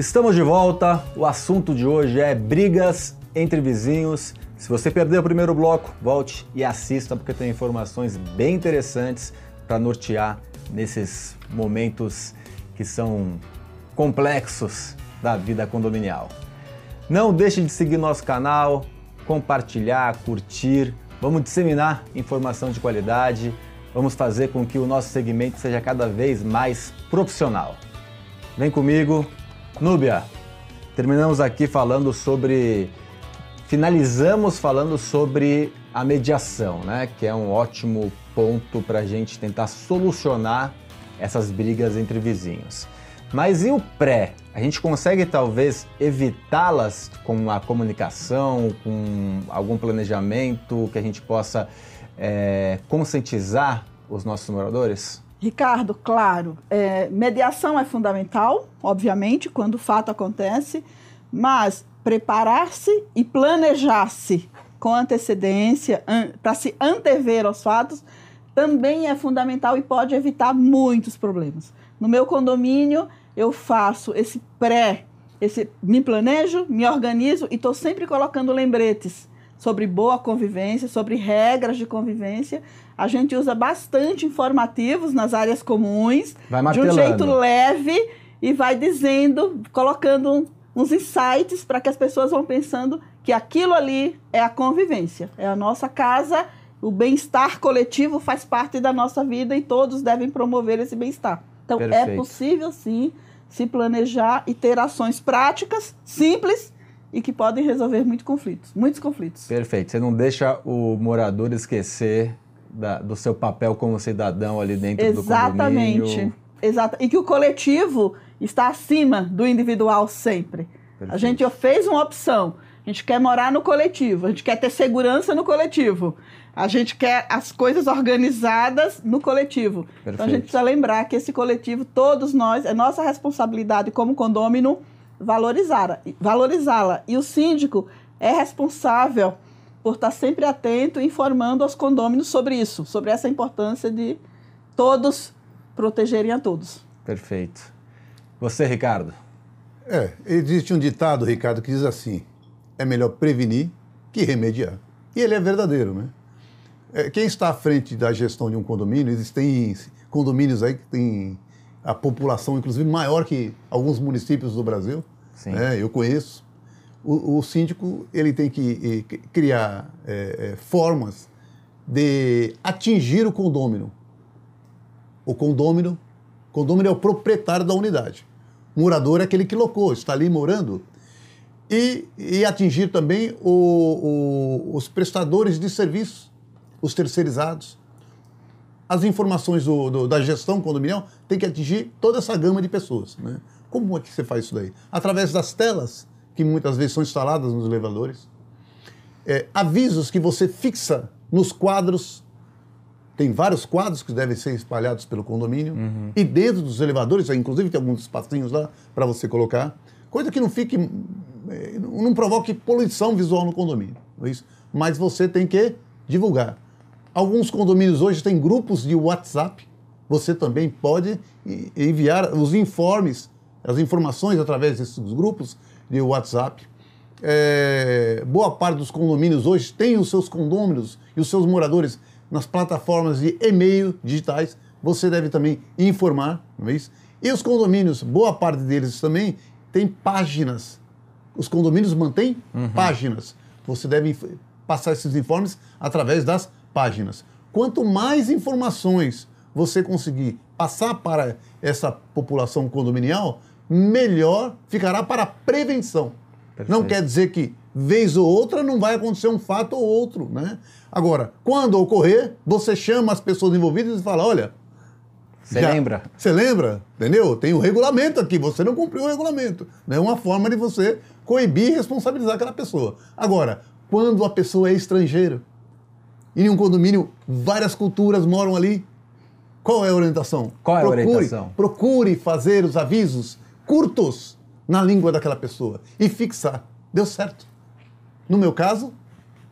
Estamos de volta. O assunto de hoje é brigas entre vizinhos. Se você perdeu o primeiro bloco, volte e assista porque tem informações bem interessantes para nortear nesses momentos que são complexos da vida condominial. Não deixe de seguir nosso canal, compartilhar, curtir. Vamos disseminar informação de qualidade. Vamos fazer com que o nosso segmento seja cada vez mais profissional. Vem comigo, Núbia. Terminamos aqui falando sobre. Finalizamos falando sobre a mediação, né? Que é um ótimo ponto para a gente tentar solucionar essas brigas entre vizinhos. Mas e o pré? A gente consegue talvez evitá-las com a comunicação, com algum planejamento que a gente possa é, conscientizar os nossos moradores? Ricardo, claro, é, mediação é fundamental, obviamente, quando o fato acontece, mas preparar-se e planejar-se com antecedência para se antever aos fatos também é fundamental e pode evitar muitos problemas. No meu condomínio, eu faço esse pré, esse me planejo, me organizo e estou sempre colocando lembretes sobre boa convivência, sobre regras de convivência. A gente usa bastante informativos nas áreas comuns, de um jeito leve e vai dizendo, colocando uns insights para que as pessoas vão pensando que aquilo ali é a convivência, é a nossa casa, o bem-estar coletivo faz parte da nossa vida e todos devem promover esse bem-estar. Então é Perfeito. é possível sim se planejar e ter ações práticas, simples e que podem resolver muitos conflitos, muitos conflitos. Perfeito. Você não deixa o morador esquecer da, do seu papel como cidadão ali dentro Exatamente. do condomínio. Exato. E que o coletivo está acima do individual sempre. Perfeito. A gente fez uma opção. A gente quer morar no coletivo, a gente quer ter segurança no coletivo. A gente quer as coisas organizadas no coletivo. Perfeito. Então a gente precisa lembrar que esse coletivo, todos nós, é nossa responsabilidade como condômino valorizá-la. Valorizá e o síndico é responsável por estar sempre atento e informando aos condôminos sobre isso, sobre essa importância de todos protegerem a todos. Perfeito. Você, Ricardo? É, existe um ditado, Ricardo, que diz assim: é melhor prevenir que remediar. E ele é verdadeiro, né? É, quem está à frente da gestão de um condomínio, existem condomínios aí que tem a população, inclusive, maior que alguns municípios do Brasil. Né? Eu conheço. O, o, síndico ele tem que criar é, é, formas de atingir o condômino. O condômino, condômino é o proprietário da unidade. O morador é aquele que locou, está ali morando. E, e atingir também o, o, os prestadores de serviços, os terceirizados, as informações do, do, da gestão condominial tem que atingir toda essa gama de pessoas. Né? Como é que você faz isso daí? Através das telas, que muitas vezes são instaladas nos elevadores, é, avisos que você fixa nos quadros. Tem vários quadros que devem ser espalhados pelo condomínio. Uhum. E dentro dos elevadores, inclusive tem alguns espacinhos lá para você colocar. Coisa que não fique. É, não provoque poluição visual no condomínio. Não é isso? Mas você tem que divulgar. Alguns condomínios hoje têm grupos de WhatsApp. Você também pode enviar os informes, as informações através desses grupos de WhatsApp. É, boa parte dos condomínios hoje tem os seus condôminos e os seus moradores nas plataformas de e-mail digitais. Você deve também informar, não é isso? E os condomínios, boa parte deles também tem páginas. Os condomínios mantêm uhum. páginas. Você deve passar esses informes através das páginas. Quanto mais informações você conseguir passar para essa população condominial, melhor ficará para a prevenção. Perfeito. Não quer dizer que vez ou outra não vai acontecer um fato ou outro, né? Agora, quando ocorrer, você chama as pessoas envolvidas e fala, olha, você lembra? Você lembra? Entendeu? Tem um regulamento aqui, você não cumpriu o regulamento. É uma forma de você coibir e responsabilizar aquela pessoa. Agora, quando a pessoa é estrangeira, e em um condomínio, várias culturas moram ali. Qual é a orientação? Qual é procure, a orientação? Procure fazer os avisos curtos na língua daquela pessoa e fixar. Deu certo. No meu caso,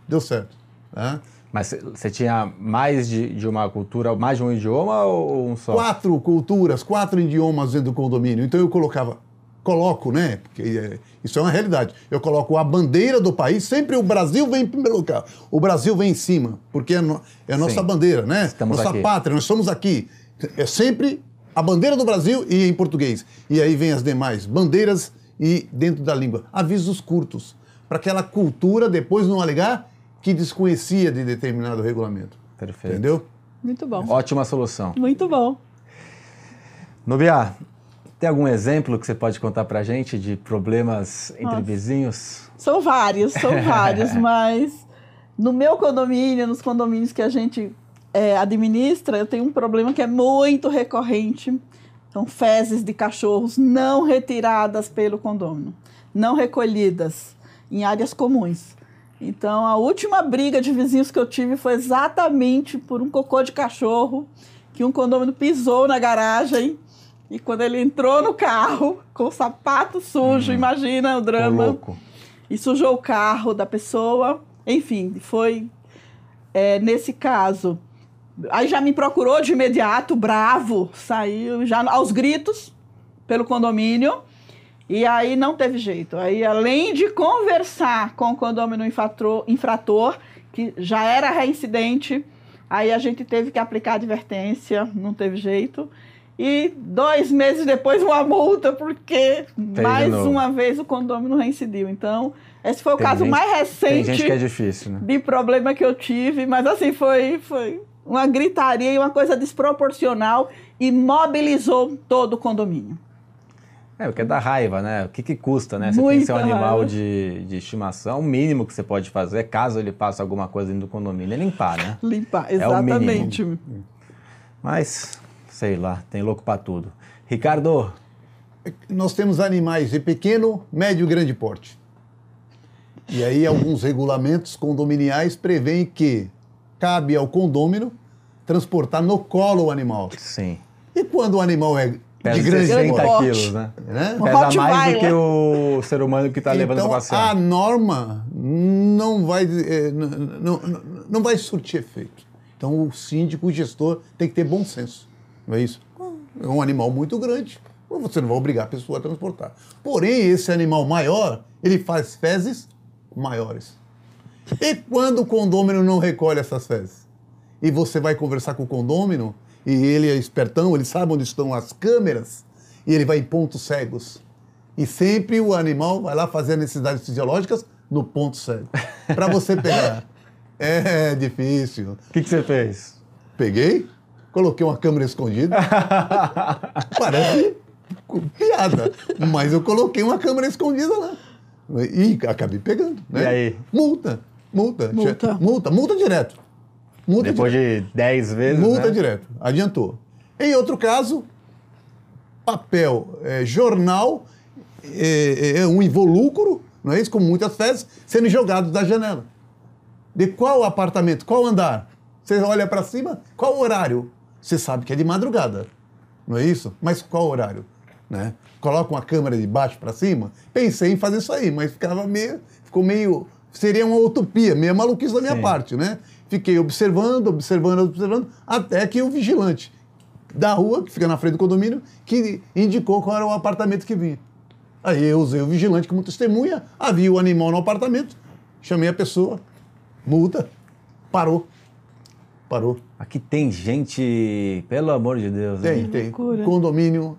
deu certo. Né? Mas você tinha mais de, de, uma cultura, mais de um idioma ou um só? Quatro culturas, quatro idiomas dentro do condomínio. Então eu colocava coloco, né? Porque é, isso é uma realidade. Eu coloco a bandeira do país, sempre o Brasil vem em primeiro lugar. O Brasil vem em cima, porque é, no, é a nossa Sim. bandeira, né? Estamos nossa aqui. pátria, nós estamos aqui. É sempre a bandeira do Brasil e em português. E aí vem as demais bandeiras e dentro da língua. Avisos curtos, para aquela cultura depois não alegar que desconhecia de determinado regulamento. Perfeito. Entendeu? Muito bom. Ótima solução. Muito bom. Nubia, tem algum exemplo que você pode contar pra gente de problemas entre Nossa. vizinhos? São vários, são vários, mas no meu condomínio, nos condomínios que a gente é, administra, eu tenho um problema que é muito recorrente. São fezes de cachorros não retiradas pelo condomínio, não recolhidas em áreas comuns. Então, a última briga de vizinhos que eu tive foi exatamente por um cocô de cachorro que um condomínio pisou na garagem e quando ele entrou no carro com o sapato sujo, imagina o drama louco. e sujou o carro da pessoa. Enfim, foi é, nesse caso. Aí já me procurou de imediato, bravo, saiu já aos gritos pelo condomínio. E aí não teve jeito. Aí, além de conversar com o condomínio infrator, infrator que já era reincidente, aí a gente teve que aplicar advertência, não teve jeito. E dois meses depois, uma multa, porque de mais uma vez o condomínio reincidiu. Então, esse foi o Tem caso gente- mais Tem recente que é difícil, né? de problema que eu tive, mas assim, foi, foi uma gritaria e uma coisa desproporcional e mobilizou todo o condomínio. É, porque dá raiva, né? O que, que custa, né? Você tem Muita seu animal de, de estimação, o mínimo que você pode fazer, caso ele faça alguma coisa dentro do condomínio, é limpar, né? Limpar, É o mínimo. exatamente. Mas, sei lá, tem louco pra tudo. Ricardo, Nós temos animais de pequeno, médio e grande porte. E aí alguns regulamentos condominiais prevêem que cabe ao condômino transportar no colo o animal. sim. E quando o animal é Pesa de grande 60 porte. quilos, né? Né? Pesa mais do Rottweiler. que o ser humano que tá levando então, pra a norma não vai, eh, n- n- não, não vai surtir efeito. Então, o síndico, o gestor, tem que ter bom senso. Não é isso? É um animal muito grande. Você não vai obrigar a pessoa a transportar. Porém, esse animal maior, ele faz fezes maiores. E quando o condômino não recolhe essas fezes? E você vai conversar com o condômino, e ele é espertão, ele sabe onde estão as câmeras, e ele vai em pontos cegos. E sempre o animal vai lá fazer necessidades fisiológicas no ponto cego. Para você pegar. É difícil. O que, que você fez? Peguei, coloquei uma câmera escondida. Parece piada, mas eu coloquei uma câmera escondida lá. E acabei pegando. Né? E aí? Multa, multa, Multa. multa, multa direto. Multa Depois direto. de 10 vezes, Multa né? direto, adiantou. Em outro caso, papel, é, jornal, é, é, um involúcro, não é isso? Com muitas fezes, sendo jogado da janela. De qual apartamento? Qual andar? Você olha para cima, qual horário? Você sabe que é de madrugada, não é isso? Mas qual horário? Né? Coloca uma câmera de baixo para cima. Pensei em fazer isso aí, mas ficava meio, ficou meio, seria uma utopia, meio maluquice da minha Sim. parte, né? Fiquei observando, observando, observando, até que o vigilante da rua, que fica na frente do condomínio, que indicou qual era o apartamento que vinha. Aí eu usei o vigilante como testemunha, havia o animal no apartamento, chamei a pessoa, multa, parou. Parou. Aqui tem gente, pelo amor de Deus. Tem, hein? tem. loucura. Condomínio,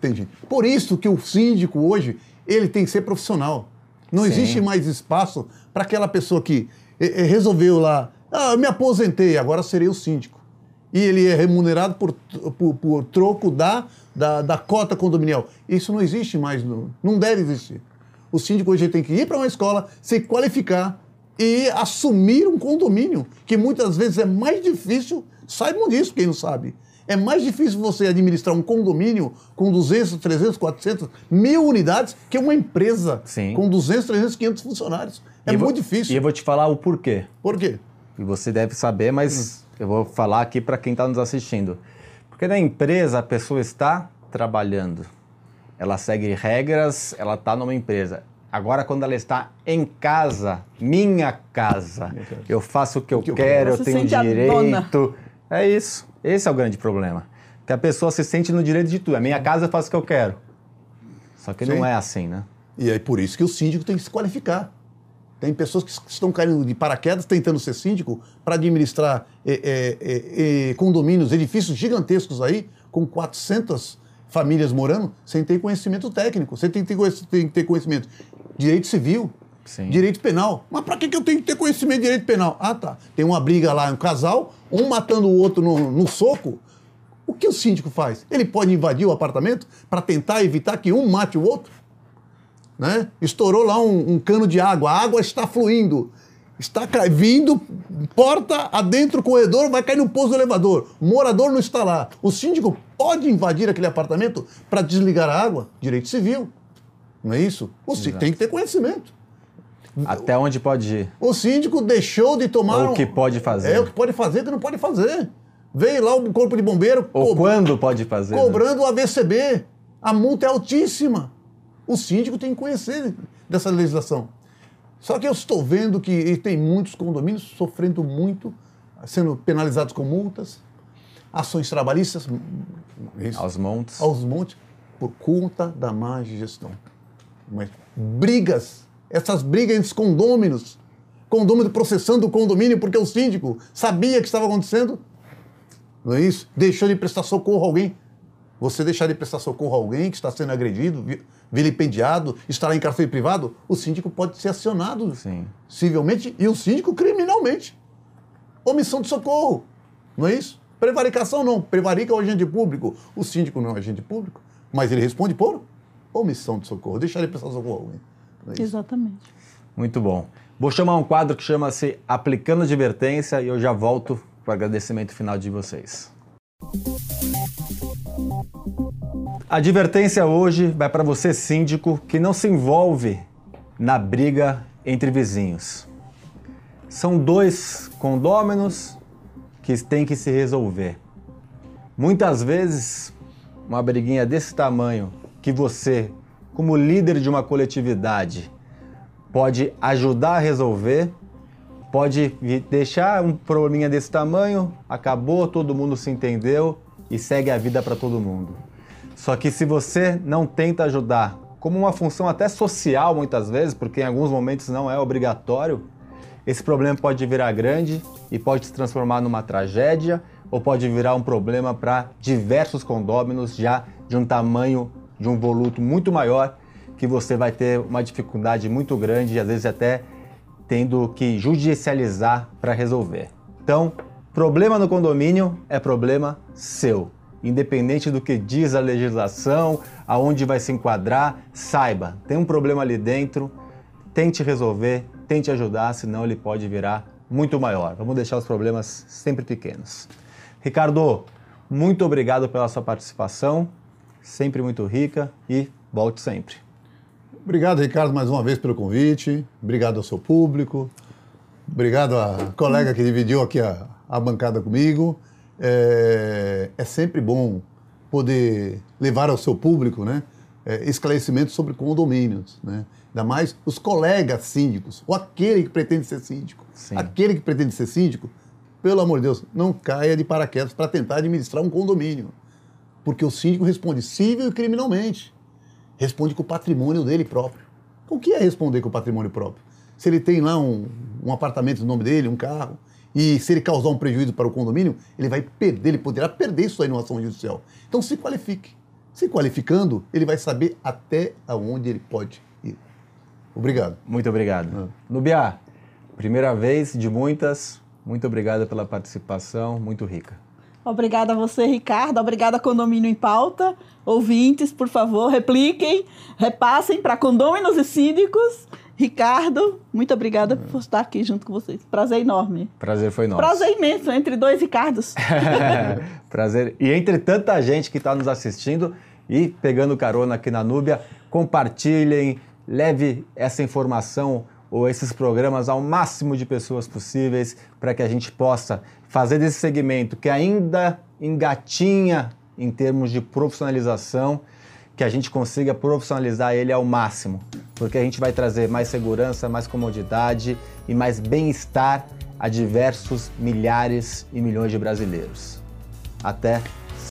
tem gente. Por isso que o síndico hoje, ele tem que ser profissional. Não Sim. existe mais espaço para aquela pessoa que eh, eh, resolveu lá, ah, eu me aposentei, agora serei o síndico. E ele é remunerado por, por, por troco da, da, da cota condominial. Isso não existe mais, não deve existir. O síndico hoje tem que ir para uma escola, se qualificar e assumir um condomínio, que muitas vezes é mais difícil, saibam disso quem não sabe. É mais difícil você administrar um condomínio com 200, 300, 400, mil unidades que uma empresa Sim. com 200, 300, 500 funcionários. É E eu vou- muito difícil. E eu vou te falar o porquê. Por quê? E você deve saber, mas eu vou falar aqui para quem está nos assistindo. Porque na empresa a pessoa está trabalhando. Ela segue regras, ela está numa empresa. Agora, quando ela está em casa, minha casa, eu faço o que eu que eu quero, eu tenho sente a direito. É isso. Esse é o grande problema. Que a pessoa se sente no direito de tudo. É minha casa, eu faço o que eu quero. Só que Sim. não é assim, né? E é por isso que o síndico tem que se qualificar. Tem pessoas que estão caindo de paraquedas tentando ser síndico para administrar é, é, é, condomínios, edifícios gigantescos aí, com 400 famílias morando, sem ter conhecimento técnico. Você tem que ter, tem que ter conhecimento direito civil, Sim. direito penal. Mas para que, que eu tenho que ter conhecimento de direito penal? Ah, tá. Tem uma briga lá, um casal, um matando o outro no, no soco. O que o síndico faz? Ele pode invadir o apartamento para tentar evitar que um mate o outro? né? Estourou lá um, um cano de água, a água está fluindo, está vindo, porta adentro, corredor, vai cair no pouso do elevador. O morador não está lá. O síndico pode invadir aquele apartamento para desligar a água? Direito civil. Não é isso? O síndico tem que ter conhecimento. Até onde pode ir? O síndico deixou de tomar. o que pode fazer. É o que pode fazer, o que não pode fazer. Veio lá o corpo de bombeiro. Ou quando pode fazer. Cobrando né? o AVCB. A multa é altíssima. O síndico tem que conhecer dessa legislação. Só que eu estou vendo que tem muitos condomínios sofrendo muito, sendo penalizados com multas, ações trabalhistas. Isso, aos montes. Aos montes, por conta da má gestão. Mas brigas, essas brigas entre os condôminos, condômino processando o condomínio porque o síndico sabia que estava acontecendo, não é isso? Deixou de prestar socorro a alguém. Você deixar de prestar socorro a alguém que está sendo agredido, vilipendiado, estará em cárcere privado, o síndico pode ser acionado Sim. civilmente e o síndico criminalmente. Omissão de socorro, não é isso? Prevaricação não, prevarica é o agente público. O síndico não é um agente público, mas ele responde por omissão de socorro, deixar ele prestar socorro alguém. É Exatamente. Muito bom. Vou chamar um quadro que chama-se Aplicando Advertência e eu já volto para o agradecimento final de vocês. A advertência hoje vai para você, síndico, que não se envolve na briga entre vizinhos. São dois condôminos que têm que se resolver. Muitas vezes, uma briguinha desse tamanho que você, como líder de uma coletividade, pode ajudar a resolver, pode deixar um probleminha desse tamanho, acabou, todo mundo se entendeu e segue a vida para todo mundo. Só que se você não tenta ajudar, como uma função até social muitas vezes, porque em alguns momentos não é obrigatório, esse problema pode virar grande e pode se transformar numa tragédia ou pode virar um problema para diversos condôminos já de um tamanho, de um voluto muito maior, que você vai ter uma dificuldade muito grande às vezes até tendo que judicializar para resolver. Então, problema no condomínio é problema seu independente do que diz a legislação, aonde vai se enquadrar, saiba, tem um problema ali dentro, tente resolver, tente ajudar, senão ele pode virar muito maior. Vamos deixar os problemas sempre pequenos. Ricardo, muito obrigado pela sua participação, sempre muito rica e volte sempre. Obrigado, Ricardo, mais uma vez pelo convite. Obrigado ao seu público. Obrigado à colega que dividiu aqui a, a bancada comigo é, é sempre bom poder levar ao seu público né, é, esclarecimentos sobre condomínios. Né? Ainda mais os colegas síndicos, ou aquele que pretende ser síndico. Sim. Aquele que pretende ser síndico, pelo amor de Deus, não caia de paraquedas para tentar administrar um condomínio. Porque o síndico responde civil e criminalmente. Responde com o patrimônio dele próprio. O que é responder com o patrimônio próprio? Se ele tem lá um, um apartamento no nome dele, um carro, e se ele causar um prejuízo para o condomínio, ele vai perder, ele poderá perder isso aí numa ação judicial. Então se qualifique. Se qualificando, ele vai saber até aonde ele pode ir. Obrigado. Muito obrigado. Ah. Nubia, primeira vez de muitas, muito obrigado pela participação, muito rica. Obrigada a você, Ricardo. Obrigada, Condomínio em Pauta. Ouvintes, por favor, repliquem, repassem para condôminos e síndicos Ricardo, muito obrigada por estar aqui junto com vocês. Prazer enorme. Prazer foi nosso. Prazer imenso entre dois Ricardos. Prazer. E entre tanta gente que está nos assistindo e pegando carona aqui na Núbia, compartilhem, leve essa informação ou esses programas ao máximo de pessoas possíveis para que a gente possa fazer desse segmento que ainda engatinha em termos de profissionalização que a gente consiga profissionalizar ele ao máximo, porque a gente vai trazer mais segurança, mais comodidade e mais bem-estar a diversos milhares e milhões de brasileiros. Até